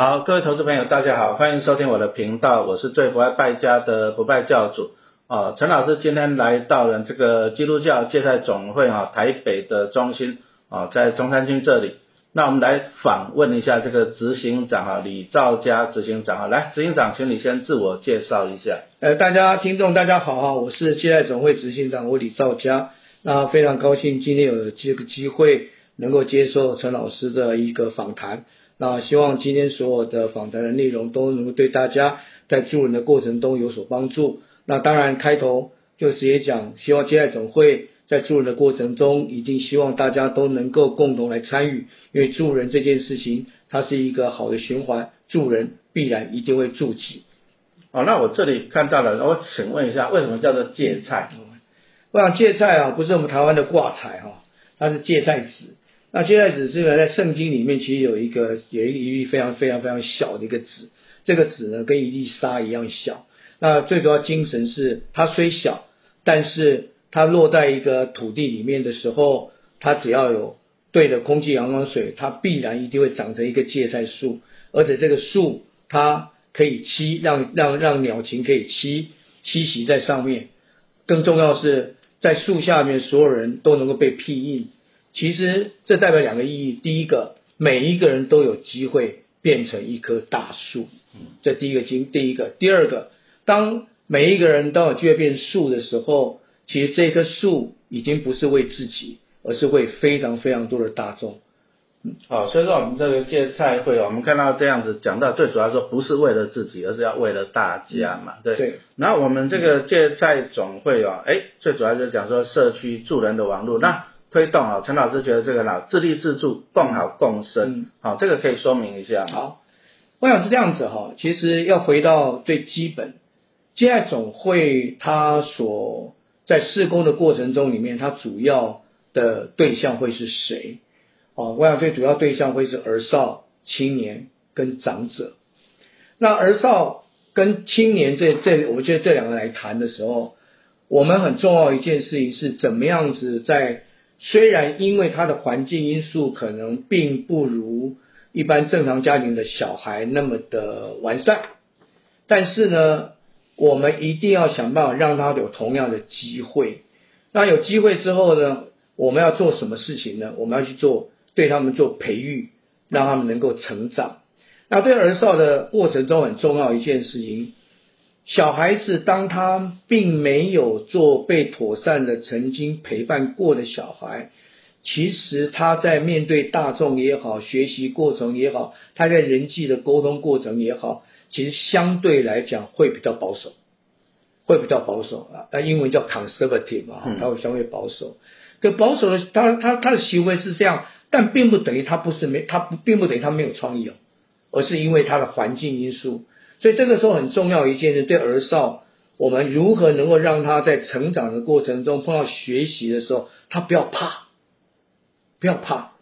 好，各位投资朋友，大家好，欢迎收听我的频道，我是最不爱败家的不败教主啊。陈老师今天来到了这个基督教芥菜总会啊台北的中心啊，在中山区这里。那我们来访问一下这个执行长啊，李兆佳执行长啊，来，执行长，请你先自我介绍一下。呃，大家听众大家好啊，我是芥菜总会执行长，我李兆佳。那非常高兴今天有这个机会能够接受陈老师的一个访谈。那希望今天所有的访谈的内容都能够对大家在助人的过程中有所帮助。那当然开头就直接讲，希望接待总会。在助人的过程中，一定希望大家都能够共同来参与，因为助人这件事情，它是一个好的循环，助人必然一定会助己。哦，那我这里看到了，我请问一下，为什么叫做芥菜？我想芥菜啊，不是我们台湾的挂菜哈，它是芥菜籽。那芥菜籽是在圣经里面其实有一个有一粒非常非常非常小的一个籽，这个籽呢跟一粒沙一样小。那最主要精神是它虽小，但是。它落在一个土地里面的时候，它只要有对的空气、阳光、水，它必然一定会长成一个芥菜树。而且这个树它可以栖，让让让鸟禽可以栖栖息在上面。更重要是在树下面，所有人都能够被庇荫。其实这代表两个意义：第一个，每一个人都有机会变成一棵大树，这第一个经；第一个，第二个，当每一个人都有机会变树的时候。其实这棵树已经不是为自己，而是为非常非常多的大众。好，所以说我们这个借菜会，我们看到这样子讲到，最主要说不是为了自己，而是要为了大家嘛。对。对。然后我们这个借菜总会哦，哎，最主要就是讲说社区助人的网络，那推动啊，陈老师觉得这个呢，自立自助，共好共生。好，这个可以说明一下。好，我想是这样子哈，其实要回到最基本，芥菜总会它所。在施工的过程中里面，它主要的对象会是谁？哦，我想最主要对象会是儿少、青年跟长者。那儿少跟青年这这，我觉得这两个来谈的时候，我们很重要一件事情是怎么样子在虽然因为他的环境因素可能并不如一般正常家庭的小孩那么的完善，但是呢。我们一定要想办法让他有同样的机会。那有机会之后呢？我们要做什么事情呢？我们要去做对他们做培育，让他们能够成长。那对儿少的过程中很重要一件事情，小孩子当他并没有做被妥善的曾经陪伴过的小孩，其实他在面对大众也好，学习过程也好，他在人际的沟通过程也好。其实相对来讲会比较保守，会比较保守啊，那英文叫 conservative 嘛，他会相对保守。可保守的他他他的行为是这样，但并不等于他不是没他不并不等于他没有创意哦，而是因为他的环境因素。所以这个时候很重要一件事，对儿少，我们如何能够让他在成长的过程中碰到学习的时候，他不要怕，不要怕。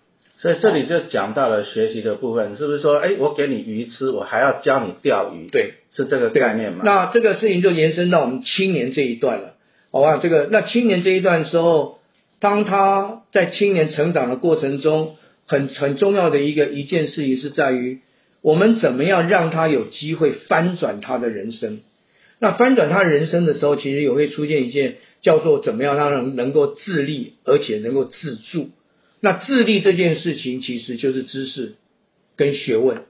所以这里就讲到了学习的部分，是不是说，哎，我给你鱼吃，我还要教你钓鱼？对，是这个概念吗？那这个事情就延伸到我们青年这一段了，好吧？这个那青年这一段时候，当他在青年成长的过程中，很很重要的一个一件事情是在于，我们怎么样让他有机会翻转他的人生？那翻转他人生的时候，其实也会出现一件叫做怎么样让人能够自立，而且能够自助。那自立这件事情其实就是知识跟学问。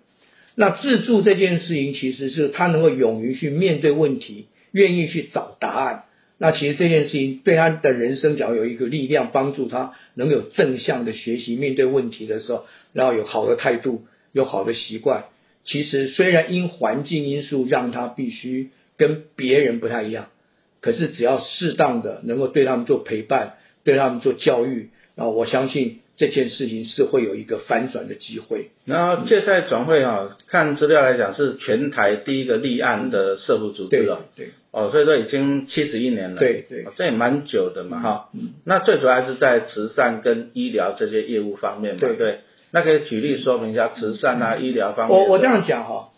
那自助这件事情其实是他能够勇于去面对问题，愿意去找答案。那其实这件事情对他的人生，只要有一个力量帮助他，能有正向的学习，面对问题的时候，然后有好的态度，有好的习惯。其实虽然因环境因素让他必须跟别人不太一样，可是只要适当的能够对他们做陪伴，对他们做教育。啊，我相信这件事情是会有一个翻转的机会。然后芥菜转会啊，看资料来讲是全台第一个立案的社福组织了。对，哦，所以说已经七十一年了。对对，这也蛮久的嘛哈。嗯。那最主要还是在慈善跟医疗这些业务方面嘛。对对。那可以举例说明一下慈善啊、医疗方面。我我这样讲哈，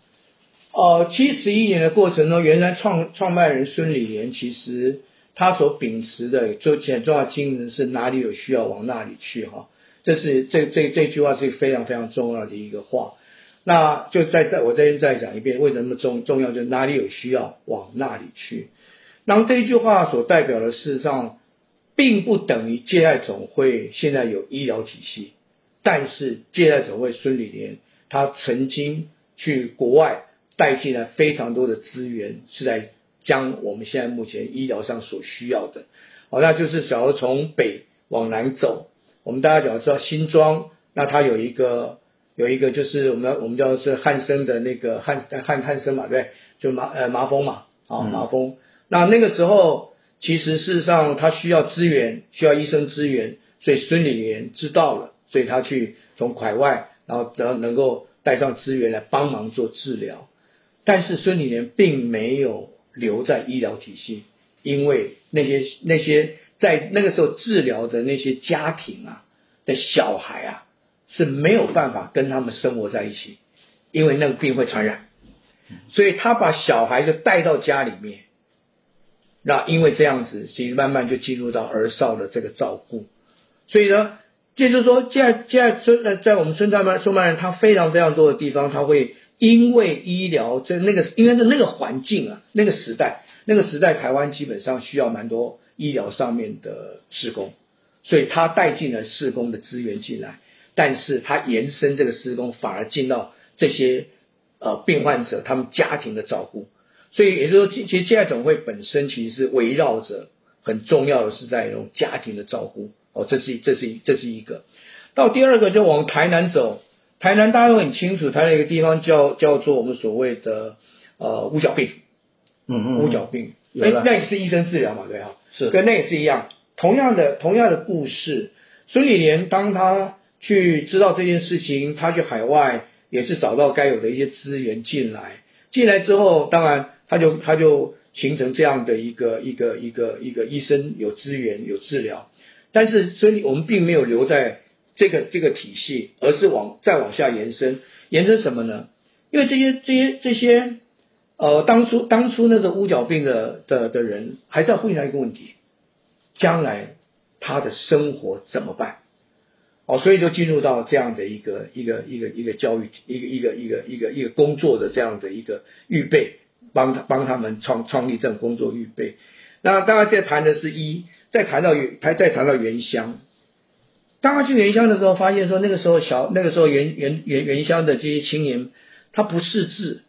哦，七十一年的过程中，原来创创办人孙理莲其实。他所秉持的最很重要精神是哪里有需要往哪里去哈，这是这这这句话是非常非常重要的一个话。那就再再我这边再讲一遍，为什么重重要？就是哪里有需要往那里去。然后这一句话所代表的，事实上并不等于借爱总会现在有医疗体系，但是借贷总会孙理莲他曾经去国外带进来非常多的资源，是在将我们现在目前医疗上所需要的。好，那就是假如从北往南走，我们大家只要知道新庄，那它有一个。有一个就是我们我们叫是汉生的那个汉汉汉生嘛，对，就麻呃麻风嘛，啊麻风。那那个时候其实事实上他需要资源，需要医生资源，所以孙理莲知道了，所以他去从海外，然后能能够带上资源来帮忙做治疗。但是孙理莲并没有留在医疗体系，因为那些那些在那个时候治疗的那些家庭啊的小孩啊。是没有办法跟他们生活在一起，因为那个病会传染，所以他把小孩就带到家里面，那因为这样子，其实慢慢就进入到儿少的这个照顾，所以呢，也就是说，现在现在孙在在我们孙家曼孙曼人，他非常非常多的地方，他会因为医疗在那个因为是那个环境啊，那个时代，那个时代台湾基本上需要蛮多医疗上面的施工，所以他带进了施工的资源进来。但是他延伸这个施工，反而进到这些呃病患者他们家庭的照顾，所以也就是说，其实接待总会本身其实是围绕着很重要的是在一种家庭的照顾哦，这是这是这是一个。到第二个就往台南走，台南大家都很清楚，台南一个地方叫叫做我们所谓的呃五角病，嗯嗯，五角病，哎，那也是医生治疗嘛，对啊，是跟那也是一样，同样的同样的故事，孙理莲当他。去知道这件事情，他去海外也是找到该有的一些资源进来，进来之后，当然他就他就形成这样的一个一个一个一个医生有资源有治疗，但是所以我们并没有留在这个这个体系，而是往再往下延伸，延伸什么呢？因为这些这些这些呃当初当初那个乌角病的的的人，还是要回答一个问题：将来他的生活怎么办？哦，所以就进入到这样的一个一个一个一个教育一个一个一个一个一个工作的这样的一个预备，帮他帮他们创创立这种工作预备。那大家在谈的是一，再谈到原，还再谈到原乡。当他去原乡的时候，发现说那个时候小那个时候原原原原乡的这些青年，他不识字，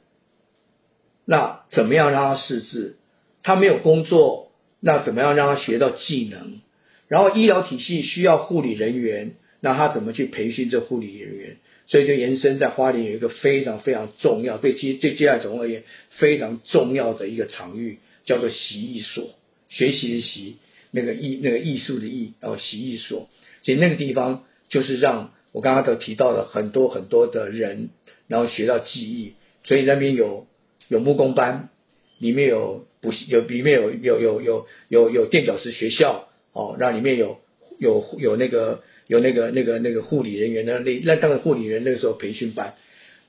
那怎么样让他识字？他没有工作，那怎么样让他学到技能？然后医疗体系需要护理人员。那他怎么去培训这护理人员？所以就延伸在花莲有一个非常非常重要，对接对接待总而言非常重要的一个场域，叫做习艺所，学习的习，那个艺那个艺术的艺，然后习艺所。所以那个地方就是让我刚刚都提到了很多很多的人，然后学到技艺。所以那边有有木工班，里面有补习，有里面有有有有有有垫脚石学校，哦，那里面有有有那个。有那个那个那个护理人员的那那当然护理人那个时候培训班，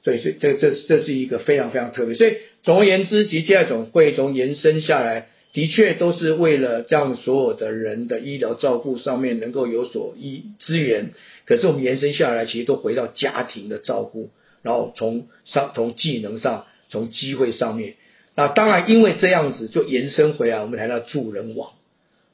所以所以这这这是一个非常非常特别。所以总而言之，其实这种会从延伸下来，的确都是为了让所有的人的医疗照顾上面能够有所医资源。可是我们延伸下来，其实都回到家庭的照顾，然后从上从技能上，从机会上面。那当然因为这样子就延伸回来，我们谈到助人网。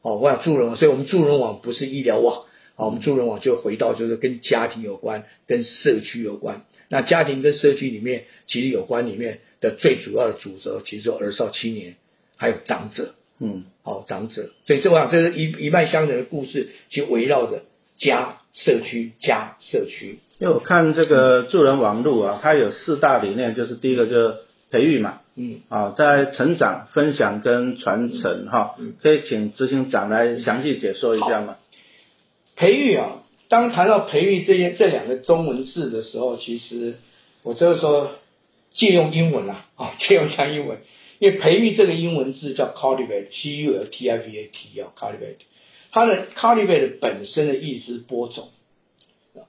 哦，我想助人网，所以我们助人网不是医疗网。好，我们助人网就回到就是跟家庭有关，跟社区有关。那家庭跟社区里面，其实有关里面的最主要的主责，其实就儿少青年，还有长者。嗯，好，长者。所以这我想，这是一一脉相承的故事，去围绕着家、社区、家、社区。因为我看这个助人网路啊，它有四大理念，就是第一个就是培育嘛，嗯，啊，在成长、分享跟传承哈，可以请执行长来详细解说一下吗？培育啊，当谈到培育这些这两个中文字的时候，其实我就是说借用英文啦，啊，借用一下英文，因为培育这个英文字叫 cultivate，c u l t i v a t 啊，cultivate，它的 cultivate 本身的意思是播种，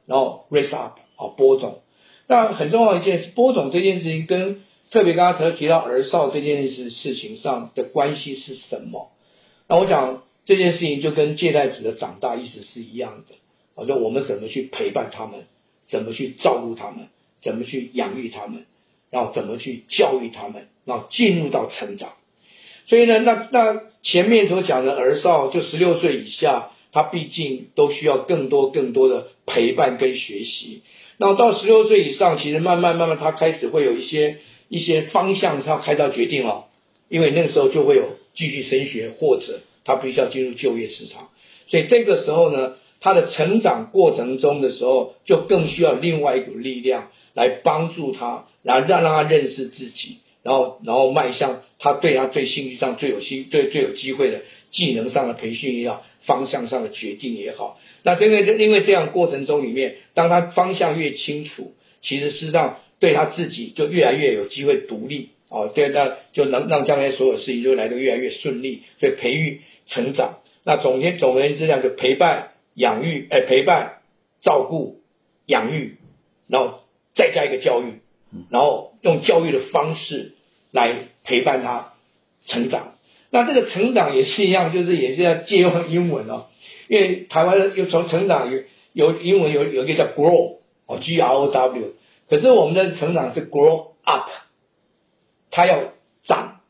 然后 raise up 啊，播种。那很重要一件事，播种这件事情跟特别刚刚提到儿少这件事事情上的关系是什么？那我想。这件事情就跟借贷子的长大意思是一样的，好，就我们怎么去陪伴他们，怎么去照顾他们，怎么去养育他们，然后怎么去教育他们，然后进入到成长。所以呢，那那前面所讲的儿少，就十六岁以下，他毕竟都需要更多更多的陪伴跟学习。那到十六岁以上，其实慢慢慢慢，他开始会有一些一些方向上开始决定了，因为那个时候就会有继续升学，或者他必须要进入就业市场。所以这个时候呢，他的成长过程中的时候，就更需要另外一股力量来帮助他，然后让让他认识自己，然后然后迈向他对他最兴趣上最有兴最最有机会的技能上的培训也好，方向上的决定也好。那因为因为这样过程中里面，当他方向越清楚，其实事实上对他自己就越来越有机会独立哦，对，那就能让将来所有事情就来得越来越顺利，所以培育成长。那总结总而言之，这样就陪伴、养育，哎，陪伴、照顾、养育，然后再加一个教育，然后用教育的方式来陪伴他成长。那这个成长也是一样，就是也是要借用英文哦，因为台湾又从成长有有英文有有一个叫 grow 哦，G R O W，可是我们的成长是 grow up，它要长，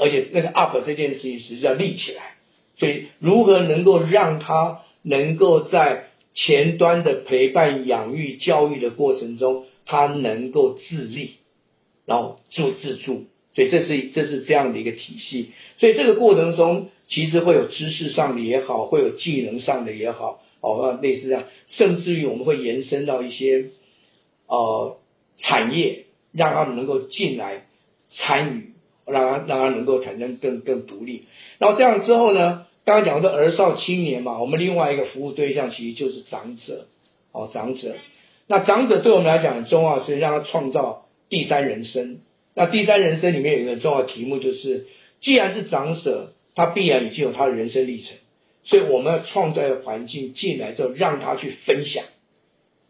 而且那个 up 这件事情实际上立起来。所以，如何能够让他能够在前端的陪伴、养育、教育的过程中，他能够自立，然后做自助。所以，这是这是这样的一个体系。所以，这个过程中其实会有知识上的也好，会有技能上的也好，哦，类似这样，甚至于我们会延伸到一些呃产业，让他们能够进来参与，让他让他能够产生更更独立。然后这样之后呢？刚刚讲的儿少青年嘛，我们另外一个服务对象其实就是长者，哦，长者。那长者对我们来讲很重要，是让他创造第三人生。那第三人生里面有一个重要题目，就是既然是长者，他必然已经有他的人生历程，所以我们要创造一个环境进来之后，让他去分享，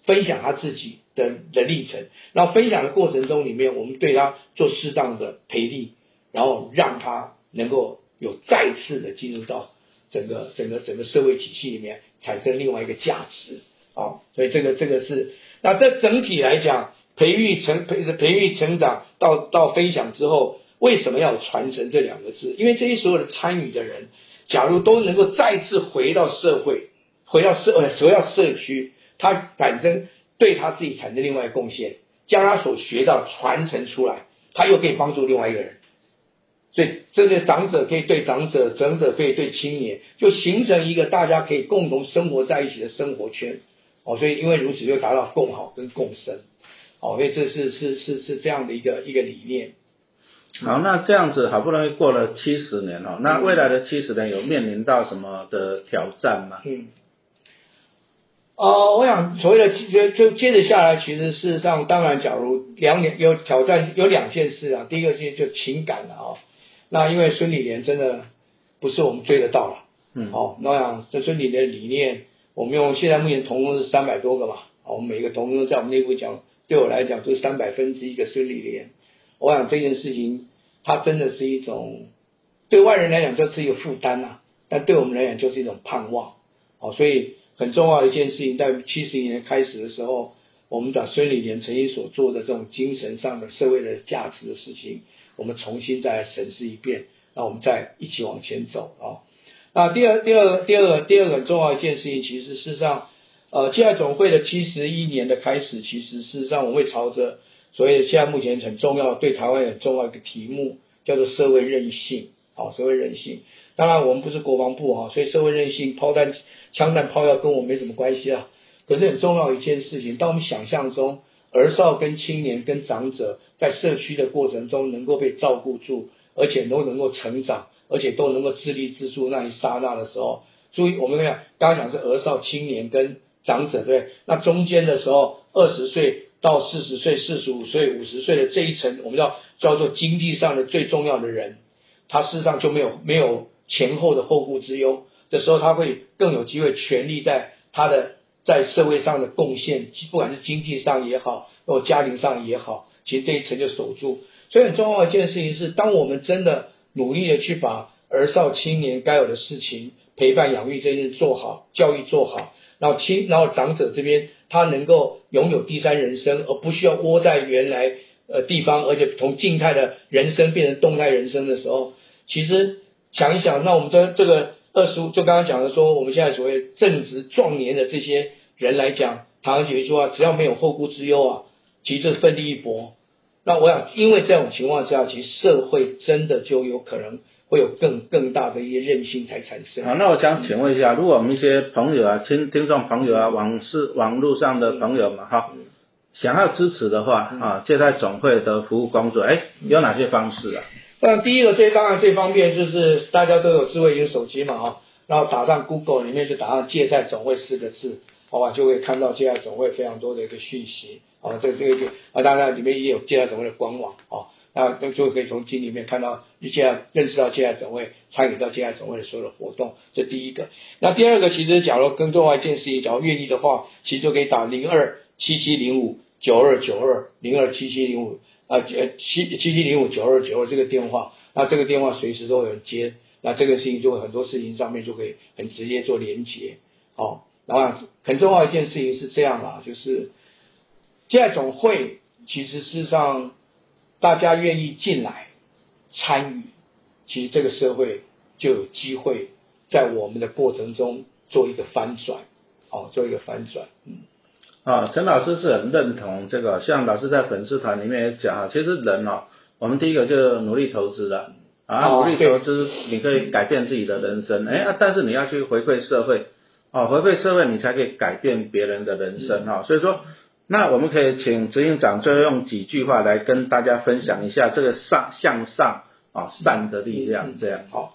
分享他自己的的历程。然后分享的过程中里面，我们对他做适当的培力，然后让他能够有再次的进入到。整个整个整个社会体系里面产生另外一个价值啊，所以这个这个是那这整体来讲，培育成培培育成长到到分享之后，为什么要传承这两个字？因为这些所有的参与的人，假如都能够再次回到社会，回到社呃回到社区，他产生对他自己产生另外贡献，将他所学到传承出来，他又可以帮助另外一个人。所以，这个长者可以对长者，长者可以对青年，就形成一个大家可以共同生活在一起的生活圈。哦，所以因为如此，就达到共好跟共生。哦，所以这是是是是这样的一个一个理念。好，那这样子好不容易过了七十年哦，那未来的七十年有面临到什么的挑战吗？嗯。哦，我想所谓的就就接着下来，其实事实上，当然，假如两年有挑战，有两件事啊。第一个是就情感了啊。那因为孙理莲真的不是我们追得到了，嗯，好，那样这孙理莲的理念，我们用现在目前同工是三百多个嘛，我们每个同工在我们内部讲，对我来讲就是三百分之一个孙理莲。我想这件事情，它真的是一种对外人来讲就是一个负担呐，但对我们来讲就是一种盼望，哦，所以很重要的一件事情，在七十年开始的时候，我们把孙理莲曾经所做的这种精神上的社会的价值的事情。我们重新再审视一遍，那我们再一起往前走啊。那第二、第二、第二个、第二个很重要一件事情，其实事实上，呃，现在总会的七十一年的开始，其实事实上我们会朝着所谓现在目前很重要、对台湾很重要一个题目，叫做社会韧性。好，社会韧性。当然我们不是国防部啊，所以社会韧性、炮弹、枪弹、炮药跟我没什么关系啊。可是很重要一件事情，当我们想象中。儿少跟青年跟长者在社区的过程中能够被照顾住，而且都能够成长，而且都能够自立自助那一刹那的时候，注意我们看刚刚讲是儿少青年跟长者对，那中间的时候二十岁到四十岁、四十五岁、五十岁的这一层，我们叫叫做经济上的最重要的人，他事实上就没有没有前后的后顾之忧的时候，他会更有机会全力在他的。在社会上的贡献，不管是经济上也好，或家庭上也好，其实这一层就守住。所以很重要一件事情是，当我们真的努力的去把儿少青年该有的事情，陪伴养育这件事做好，教育做好，然后青然后长者这边他能够拥有第三人生，而不需要窝在原来呃地方，而且从静态的人生变成动态人生的时候，其实想一想，那我们的这个二十五，就刚刚讲的说，我们现在所谓正值壮年的这些人来讲，唐人杰说啊，只要没有后顾之忧啊，其实就是奋力一搏。那我想，因为这种情况下，其实社会真的就有可能会有更更大的一些韧性才产生。好，那我想请问一下，如果我们一些朋友啊、听听众朋友啊、网是网络上的朋友们哈，想要支持的话啊，借贷总会的服务工作，哎，有哪些方式啊？那第一个最当然最方便就是大家都有智慧型手机嘛啊，然后打上 Google 里面就打上借贷总会四个字，好吧，就会看到借贷总会非常多的一个讯息。啊，这这个啊，当然里面也有借贷总会的官网啊，那就就可以从经里面看到一些认识到借贷总会，参与到借贷总会的所有的活动，这第一个。那第二个，其实假如更重要一件事情，假如愿意的话，其实就可以打零二七七零五九二九二零二七七零五啊，呃七七七零五九二九二这个电话，那这个电话随时都有人接，那这个事情就会很多事情上面就可以很直接做连接，哦，然后很重要一件事情是这样啦，就是。借贷总会其实事实上，大家愿意进来参与，其实这个社会就有机会在我们的过程中做一个翻转，哦，做一个翻转，嗯。啊，陈老师是很认同这个，像老师在粉丝团里面也讲啊，其实人哦，我们第一个就是努力投资了，啊，努力投资你可以改变自己的人生，哎，但是你要去回馈社会，哦，回馈社会你才可以改变别人的人生哈，所以说。那我们可以请执行长最后用几句话来跟大家分享一下这个上向上啊善的力量，这样好。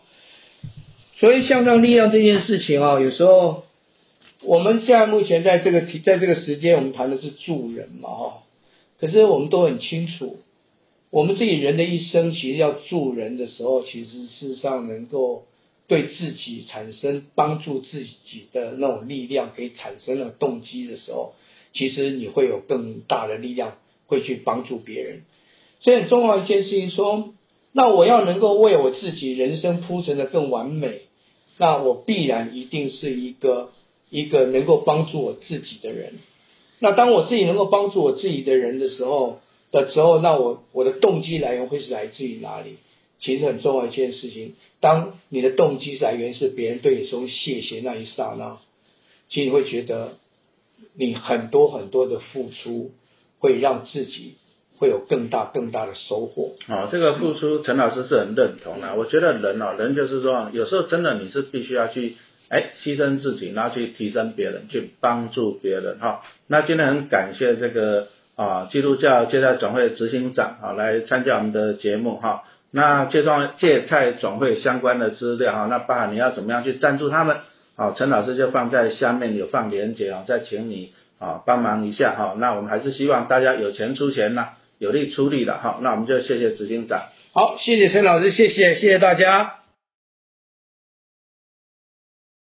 所以向上力量这件事情啊，有时候我们现在目前在这个题在这个时间，我们谈的是助人嘛哈。可是我们都很清楚，我们自己人的一生，其实要助人的时候，其实事实上能够对自己产生帮助自己的那种力量，可以产生了动机的时候。其实你会有更大的力量，会去帮助别人。所以很重要一件事情说，那我要能够为我自己人生铺成的更完美，那我必然一定是一个一个能够帮助我自己的人。那当我自己能够帮助我自己的人的时候的时候，那我我的动机来源会是来自于哪里？其实很重要一件事情，当你的动机来源是别人对你说谢谢那一刹那，其实你会觉得。你很多很多的付出，会让自己会有更大更大的收获。哦，这个付出，陈老师是很认同的。我觉得人哦，人就是说，有时候真的你是必须要去，哎，牺牲自己，然后去提升别人，去帮助别人哈。那今天很感谢这个啊，基督教借贷总会执行长啊，来参加我们的节目哈。那介绍借贷总会相关的资料哈，那爸你要怎么样去赞助他们？好，陈老师就放在下面有放连结啊，再请你啊帮忙一下哈。那我们还是希望大家有钱出钱呐，有力出力的哈。那我们就谢谢执行长。好，谢谢陈老师，谢谢谢谢大家。